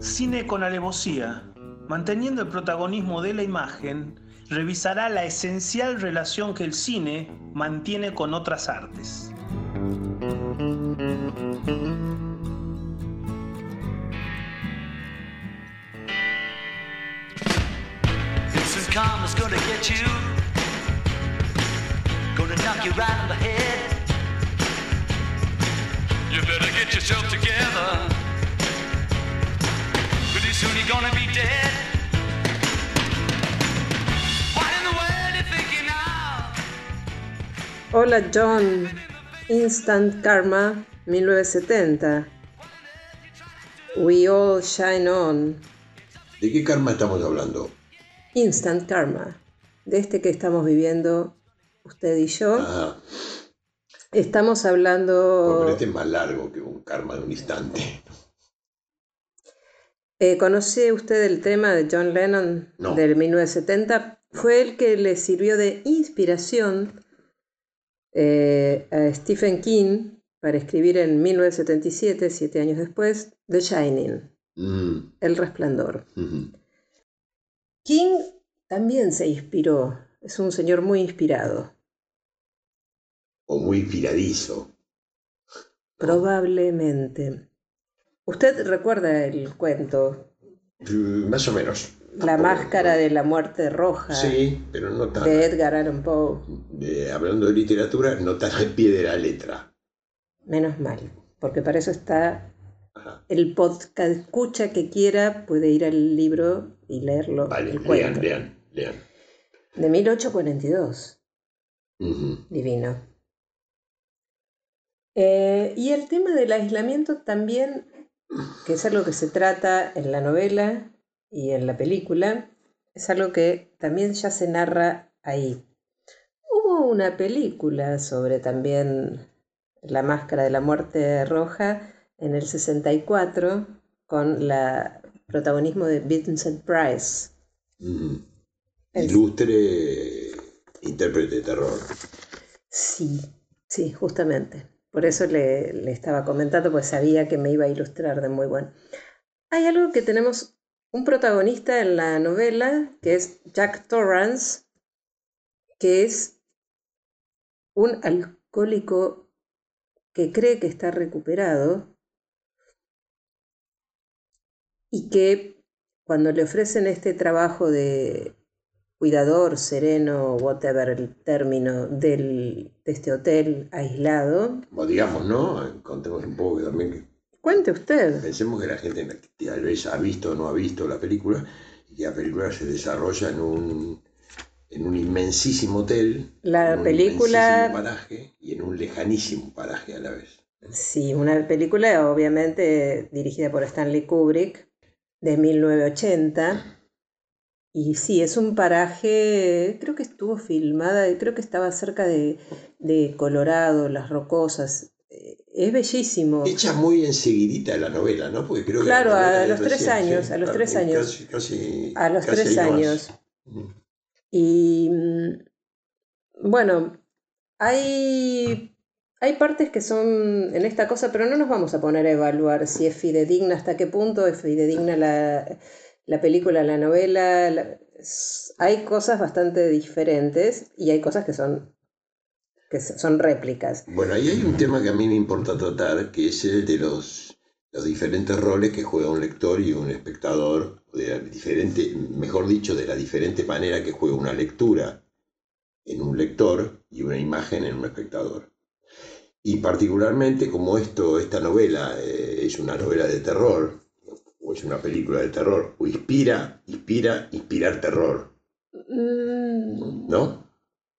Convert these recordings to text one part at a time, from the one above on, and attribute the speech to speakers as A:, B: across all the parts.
A: Cine con alevosía, manteniendo el protagonismo de la imagen, revisará la esencial relación que el cine mantiene con otras artes. You better get yourself together. Pretty soon you're gonna be dead. What in the world you thinking now? Hola John, Instant Karma 1970. We all shine on.
B: ¿De qué karma estamos hablando?
A: Instant Karma, de este que estamos viviendo usted y yo. Ajá. Estamos hablando...
B: Pero este es más largo que un karma de un instante.
A: Eh, ¿Conoce usted el tema de John Lennon del 1970? Fue el que le sirvió de inspiración eh, a Stephen King para escribir en 1977, siete años después, The Shining, mm. El Resplandor. King también se inspiró, es un señor muy inspirado
B: o muy inspiradizo.
A: Probablemente. ¿Usted recuerda el cuento?
B: Mm, más o menos.
A: La máscara de la muerte roja.
B: Sí, pero no tan.
A: De Edgar Allan Poe.
B: hablando de literatura, no tan al pie de la letra.
A: Menos mal, porque para eso está el podcast. Escucha que quiera, puede ir al libro y leerlo.
B: Vale, lean, lean, lean.
A: De 1842. Divino. Eh, y el tema del aislamiento también, que es algo que se trata en la novela y en la película, es algo que también ya se narra ahí. Hubo una película sobre también la máscara de la muerte roja en el 64 con la protagonismo de Vincent Price.
B: Ilustre intérprete de terror.
A: Sí, sí, justamente. Por eso le, estaba comentando, pues sabía que me iba a ilustrar de muy bueno. Hay algo que tenemos un protagonista en la novela, que es Jack Torrance, que es un alcohólico que cree que está recuperado y que cuando le ofrecen este trabajo de cuidador, sereno, whatever el término del, de este hotel aislado.
B: Como digamos, ¿no? Contemos un poco también
A: Cuente usted.
B: Pensemos que la gente tal vez ha visto o no ha visto la película y que la película se desarrolla en un, en un inmensísimo hotel.
A: La en un película...
B: paraje y en un lejanísimo paraje a la vez.
A: Sí, una película obviamente dirigida por Stanley Kubrick de 1980 y sí, es un paraje, creo que estuvo filmada, creo que estaba cerca de, Colorado, Las Rocosas. Eh, es bellísimo.
B: Hecha muy enseguidita la novela, ¿no?
A: Porque creo que claro, a los tres años, a los tres años. a los tres años. Y mm, bueno, hay, hay partes que son en esta cosa, pero no nos vamos a poner a evaluar si es fidedigna, hasta qué punto es fidedigna la la película, la novela, hay cosas bastante diferentes y hay cosas que son, que son réplicas.
B: Bueno, ahí hay un tema que a mí me importa tratar, que es el de los, los diferentes roles que juega un lector y un espectador, de diferente, mejor dicho, de la diferente manera que juega una lectura en un lector y una imagen en un espectador. Y particularmente como esto, esta novela eh, es una novela de terror, o es una película de terror, o inspira, inspira, inspirar terror. Mm. ¿No?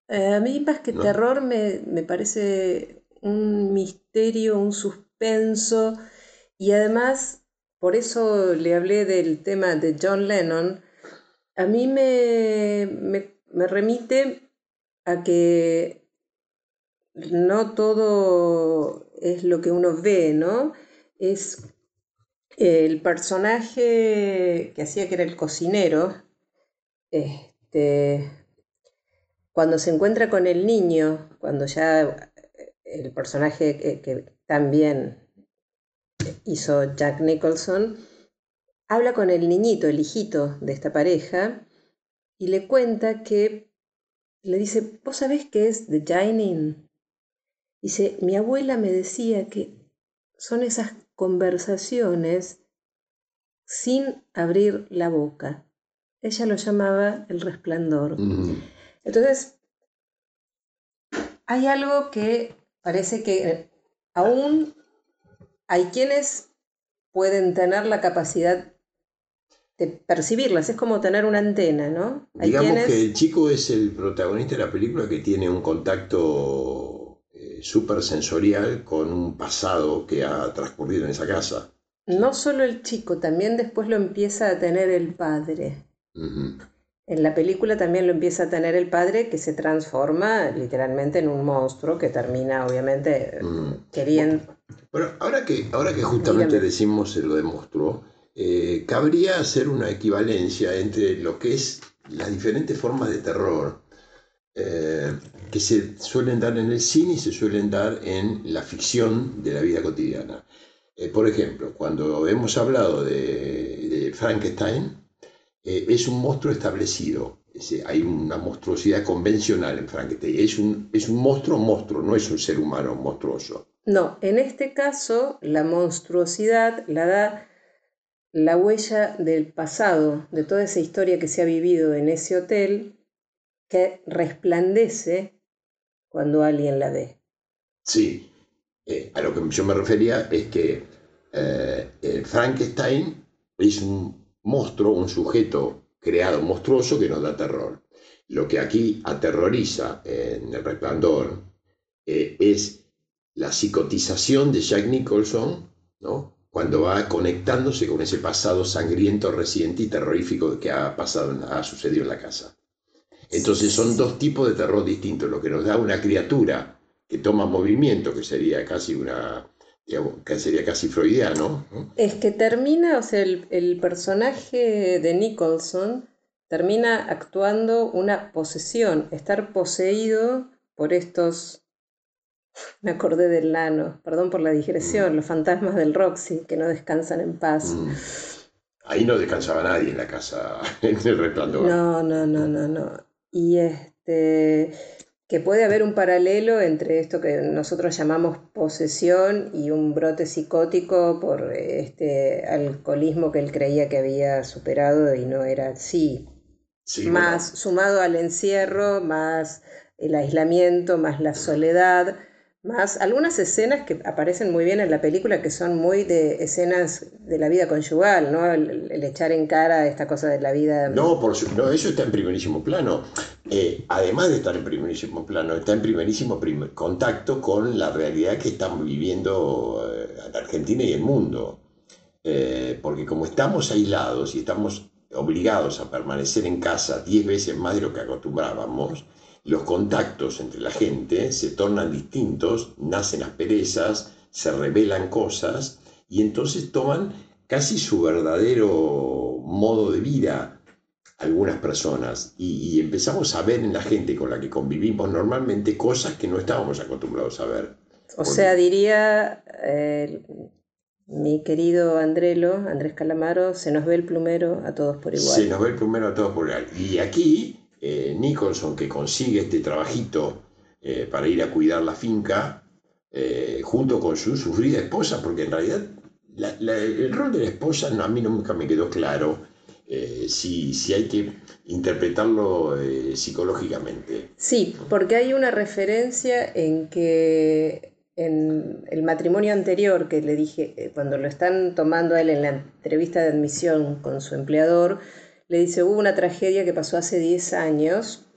A: Eh, a mí más que terror me, me, parece un misterio, un suspenso, y además, por eso le hablé del tema de John Lennon, a mí me, me, me remite a que no todo es lo que uno ve, ¿no? Es el personaje que hacía que era el cocinero, este, cuando se encuentra con el niño, cuando ya el personaje que, también hizo Jack Nicholson, habla con el niñito, el hijito de esta pareja, y le cuenta que, le dice, ¿vos sabés qué es The Jining? Dice, mi abuela me decía que son esas conversaciones sin abrir la boca. Ella lo llamaba el resplandor. Entonces, hay algo que parece que aún hay quienes pueden tener la capacidad de percibirlas, es como tener una antena, ¿no?
B: Digamos que el chico es el protagonista de la película que tiene un contacto eh, súper sensorial con un pasado que ha transcurrido en esa casa.
A: No solo el chico, también después lo empieza a tener el padre. En la película también lo empieza a tener el padre que se transforma literalmente en un monstruo que termina obviamente queriendo...
B: Bueno, ahora que, ahora que justamente decimos lo de monstruo, eh, cabría hacer una equivalencia entre lo que es las diferentes formas de terror eh, que se suelen dar en el cine y se suelen dar en la ficción de la vida cotidiana. Eh, por ejemplo, cuando hemos hablado de, Frankenstein, es un monstruo establecido. hay una monstruosidad convencional en Frankenstein. Es un, es un monstruo monstruo, no es un ser humano monstruoso.
A: No, en este caso la monstruosidad la da la huella del pasado, de toda esa historia que se ha vivido en ese hotel, que resplandece cuando alguien la ve.
B: Sí, eh, a lo que yo me refería es que eh, Frankenstein es un monstruo, un sujeto creado monstruoso que nos da terror. Lo que aquí aterroriza en el resplandor eh, es la psicotización de Jack Nicholson, ¿no? cuando va conectándose con ese pasado sangriento, reciente y terrorífico que ha pasado, ha sucedido en la casa. Entonces son dos tipos de terror distintos, lo que nos da una criatura que toma movimiento, que sería casi una, que sería casi freudiano.
A: Es que termina, o sea, el, el personaje de Nicholson termina actuando una posesión, estar poseído por estos me acordé del Nano, perdón por la digresión, mm. los fantasmas del Roxy que no descansan en paz. Mm.
B: Ahí no descansaba nadie en la casa, en el resplandor.
A: No, no, no, no, no. Y este que puede haber un paralelo entre esto que nosotros llamamos posesión y un brote psicótico por este alcoholismo que él creía que había superado y no era así. más sumado al encierro, más el aislamiento, más la soledad más algunas escenas que aparecen muy bien en la película que son muy de escenas de la vida conyugal, ¿no? El, echar en cara esta cosa de la vida.
B: No, por no, eso está en primerísimo plano. Eh, además de estar en primerísimo plano, está en primerísimo contacto con la realidad que estamos viviendo en eh, Argentina y el mundo. Eh, porque como estamos aislados y estamos obligados a permanecer en casa diez veces más de lo que acostumbrábamos, los contactos entre la gente se tornan distintos, nacen asperezas, se revelan cosas y entonces toman casi su verdadero modo de vida algunas personas y, empezamos a ver en la gente con la que convivimos normalmente cosas que no estábamos acostumbrados a ver.
A: O sea, diría eh, mi querido Andrelo, Andrés Calamaro, se nos ve el plumero a todos por igual.
B: Se nos ve el plumero a todos por igual. Y aquí eh, Nicholson que consigue este trabajito eh, para ir a cuidar la finca eh, junto con su sufrida esposa, porque en realidad el rol de la esposa a mí nunca me quedó claro si, si, hay que interpretarlo psicológicamente.
A: Sí, porque hay una referencia en que en el matrimonio anterior que le dije, cuando lo están tomando a él en la entrevista de admisión con su empleador, le dice, hubo una tragedia que pasó hace 10 años,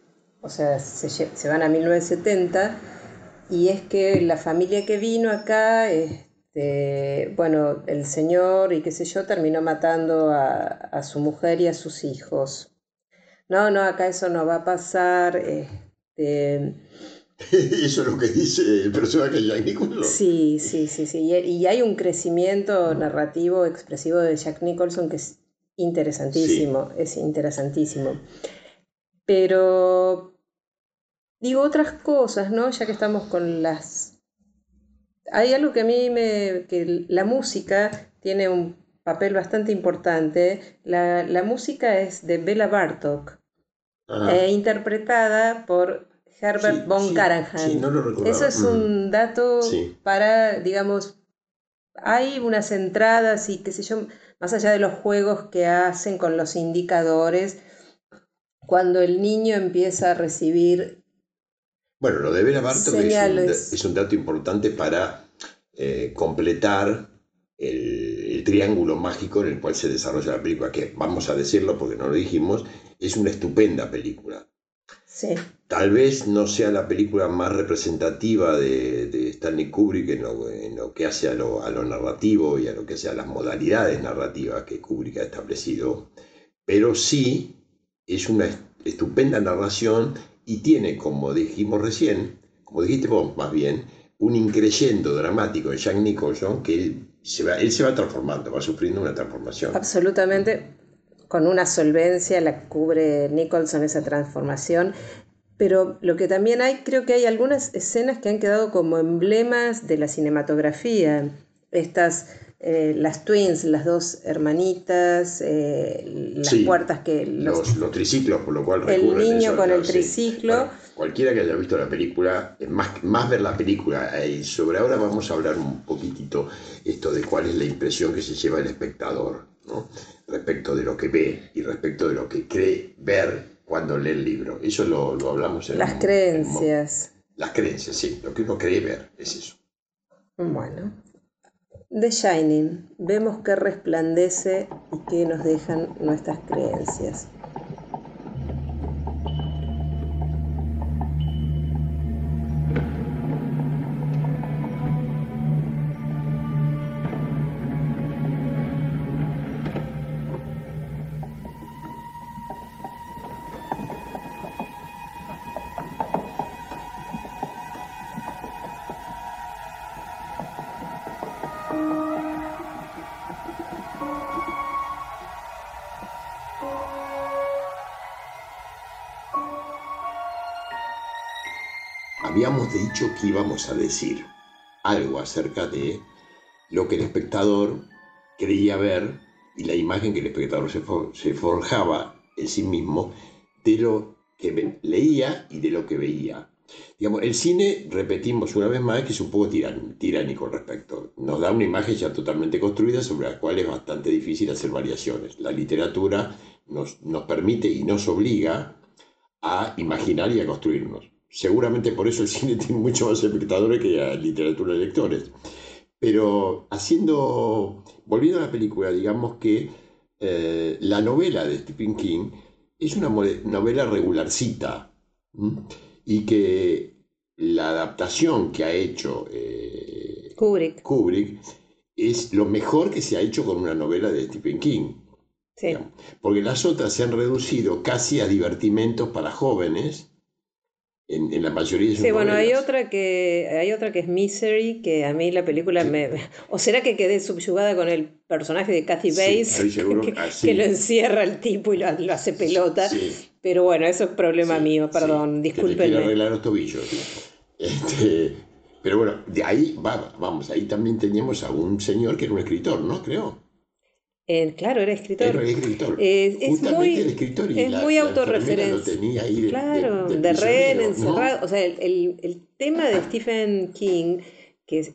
A: o sea, se, van a 1970, y es que la familia que vino acá, este, bueno, el señor y qué sé yo, terminó matando a, su mujer y a sus hijos. No, no, acá eso no va a pasar. Este,
B: eso es lo que dice el personaje Jack Nicholson.
A: Sí, sí, sí, sí. Y, y, hay un crecimiento narrativo expresivo de Jack Nicholson que es Interesantísimo, es interesantísimo. Pero digo otras cosas, ¿no? Ya que estamos con las hay algo que a mí me... que la música tiene un papel bastante importante. La, música es de Bela Bartok, e interpretada por Herbert von Karajan. Eso es un dato para, digamos, hay unas entradas y qué sé yo, más allá de los juegos que hacen con los indicadores, cuando el niño empieza a recibir...
B: Bueno, lo de Vera Bartok es un, dato importante para eh, completar el, triángulo mágico en el cual se desarrolla la película, que vamos a decirlo porque no lo dijimos, es una estupenda película.
A: Sí.
B: Tal vez no sea la película más representativa de, Stanley Kubrick en lo, que hace a lo, a narrativo y a lo que sea las modalidades narrativas que Kubrick ha establecido, pero sí es una estupenda narración y tiene, como dijimos recién, como dijiste más bien, un increyendo dramático de Jack Nicholson que él se, va, él se va transformando, va sufriendo una transformación.
A: Absolutamente, con una solvencia la cubre Nicholson esa transformación. Pero lo que también hay, creo que hay algunas escenas que han quedado como emblemas de la cinematografía. Estas eh, las twins, las dos hermanitas, eh, las puertas que...
B: Los, los, triciclos, por lo cual...
A: El niño con el triciclo.
B: cualquiera que haya visto la película, más, más ver la película, y sobre ahora vamos a hablar un poquitito esto de cuál es la impresión que se lleva el espectador, ¿no? respecto de lo que ve y respecto de lo que cree ver cuando lee el libro. Eso lo, lo hablamos en...
A: Las creencias.
B: las creencias, sí, lo que uno cree ver es eso.
A: Bueno, The Shining, vemos que resplandece y que nos dejan nuestras creencias.
B: Habíamos dicho que íbamos a decir algo acerca de lo que el espectador creía ver y la imagen que el espectador se, forjaba en sí mismo de lo que leía y de lo que veía. Digamos, el cine, repetimos una vez más, que es un poco tiránico al respecto. Nos da una imagen ya totalmente construida sobre la cual es bastante difícil hacer variaciones. La literatura nos, nos permite y nos obliga a imaginar y a construirnos. Seguramente por eso el cine tiene mucho más espectadores que la literatura de lectores. Pero haciendo, volviendo a la película, digamos que eh, la novela de Stephen King es una novela regularcita y que la adaptación que ha hecho eh,
A: Kubrick.
B: Kubrick. es lo mejor que se ha hecho con una novela de Stephen King.
A: Sí.
B: Porque las otras se han reducido casi a divertimentos para jóvenes en, la mayoría de sus
A: Sí, bueno, hay otra, que, hay otra que es Misery, que a mí la película me... O será que quedé subyugada con el personaje de Kathy Bates, ah, que, lo encierra el tipo y lo, hace pelota. Pero bueno, eso es problema mío, perdón, discúlpenme.
B: Que arreglar los tobillos. Este, pero bueno, de ahí, va, vamos, ahí también teníamos a un señor que era un escritor, ¿no? Creo
A: claro, era escritor.
B: es
A: muy,
B: escritor
A: es muy autorreferencial. Claro, de, Ren, encerrado. O sea, el, el, tema de Stephen King, que es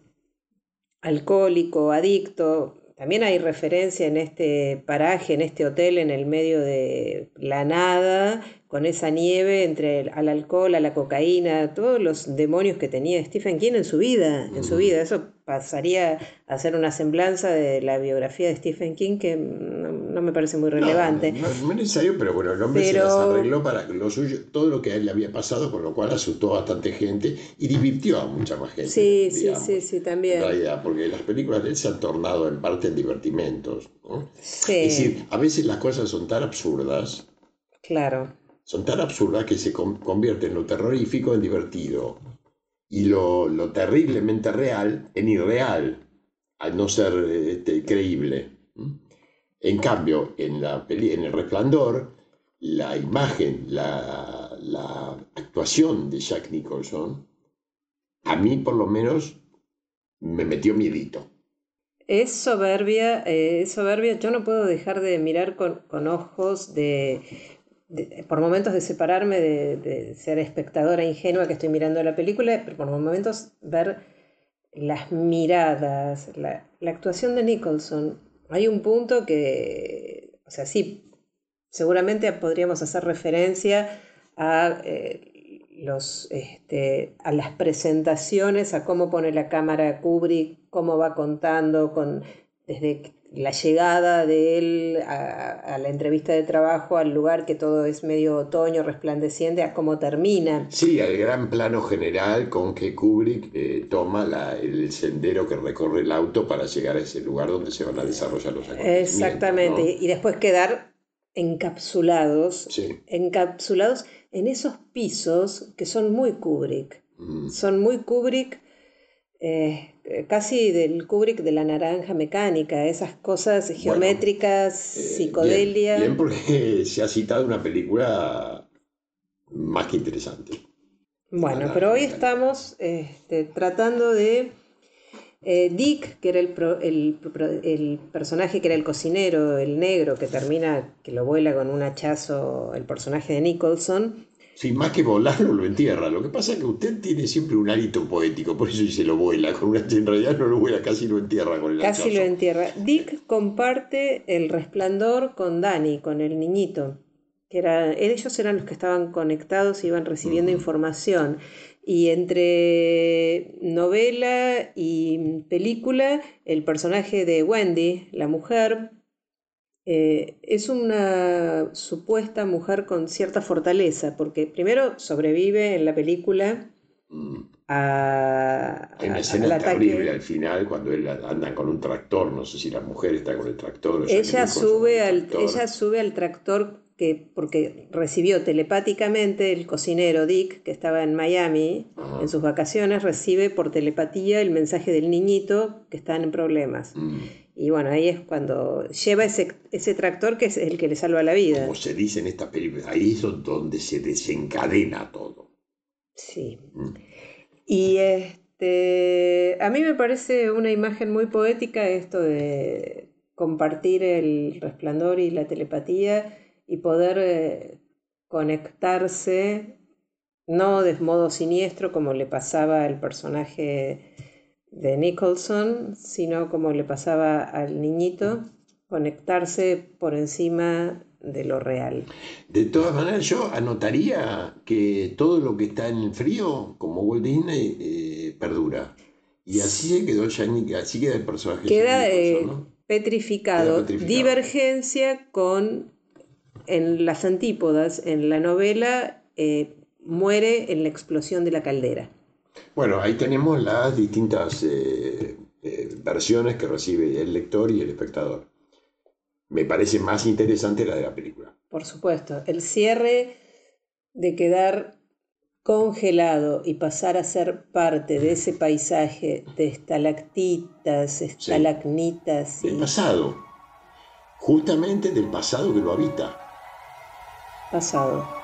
A: alcohólico, adicto, también hay referencia en este paraje, en este hotel, en el medio de la nada, con esa nieve entre el, al alcohol, a la cocaína, todos los demonios que tenía Stephen King en su vida, en su vida. Eso pasaría a ser una semblanza de la biografía de Stephen King que no, me parece muy relevante.
B: No, no, es necesario, pero bueno, el hombre se las arregló para lo suyo, todo lo que a él le había pasado, con lo cual asustó a bastante gente y divirtió a mucha más gente.
A: Sí, sí, sí, sí, también.
B: En realidad, porque las películas de él se han tornado en parte en divertimentos. Sí. Es decir, a veces las cosas son tan absurdas.
A: Claro
B: son tan absurdas que se convierten lo terrorífico en divertido y lo, terriblemente real en irreal, al no ser este, creíble. En cambio, en, la en El Resplandor, la imagen, la, la actuación de Jack Nicholson, a mí por lo menos me metió miedito.
A: Es soberbia, eh, es soberbia. Yo no puedo dejar de mirar con, ojos de, por momentos de separarme de, ser espectadora ingenua que estoy mirando la película, pero por momentos ver las miradas, la, la actuación de Nicholson. Hay un punto que, o sea, sí, seguramente podríamos hacer referencia a eh, los, este, a las presentaciones, a cómo pone la cámara Kubrick, cómo va contando con, desde la llegada de él a, la entrevista de trabajo, al lugar que todo es medio otoño, resplandeciente, a cómo termina.
B: Sí, al gran plano general con que Kubrick eh, toma el sendero que recorre el auto para llegar a ese lugar donde se van a desarrollar los acontecimientos.
A: Exactamente, y después quedar encapsulados, encapsulados en esos pisos que son muy Kubrick. Mm. Son muy Kubrick, eh, casi del Kubrick de la naranja mecánica, esas cosas geométricas, eh, psicodelia.
B: Bien, porque se ha citado una película más que interesante.
A: Bueno, pero hoy estamos este, tratando de eh, Dick, que era el, personaje que era el cocinero, el negro, que termina, que lo vuela con un hachazo, el personaje de Nicholson.
B: Sí, más que volarlo lo entierra. Lo que pasa es que usted tiene siempre un hálito poético, por eso dice lo vuela. Con una, en realidad no lo vuela, casi lo entierra con el
A: Casi lo entierra. Dick comparte el resplandor con Danny, con el niñito. Que era, ellos eran los que estaban conectados y iban recibiendo información. Y entre novela y película, el personaje de Wendy, la mujer, eh, es una supuesta mujer con cierta fortaleza, porque primero sobrevive en la película mm. a,
B: en la escena terrible al final cuando él anda con un tractor no sé si la mujer está con el tractor
A: ella sube al ella sube al tractor que porque recibió telepáticamente el cocinero Dick, que estaba en Miami en sus vacaciones, recibe por telepatía el mensaje del niñito que está en problemas. Mm. Y bueno, ahí es cuando lleva ese, ese tractor que es el que le salva la vida.
B: Como se dice en esta película, ahí es donde se desencadena todo.
A: Sí. Mm. Y este, a mí me parece una imagen muy poética esto de compartir el resplandor y la telepatía y poder eh, conectarse, no de modo siniestro como le pasaba al personaje de Nicholson, sino como le pasaba al niñito, conectarse por encima de lo real.
B: De todas maneras, yo anotaría que todo lo que está en el frío, como Walt Disney, eh, perdura. Y así quedó el así queda el personaje.
A: Queda eh, petrificado. Divergencia con en las antípodas, en la novela, eh, muere en la explosión de la caldera.
B: Bueno, ahí tenemos las distintas eh, eh, versiones que recibe el lector y el espectador. Me parece más interesante la de la película.
A: Por supuesto, el cierre de quedar congelado y pasar a ser parte de ese paisaje de estalactitas, estalagnitas.
B: Del pasado, justamente del pasado que lo habita
A: pasado.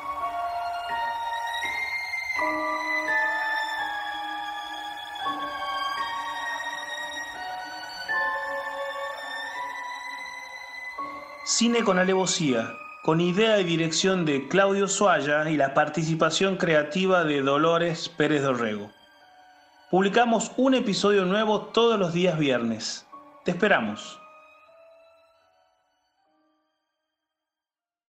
C: Cine con alevosía, con idea y dirección de Claudio Suaya y la participación creativa de Dolores Pérez Dorrego. Publicamos un episodio nuevo todos los días viernes. Te esperamos.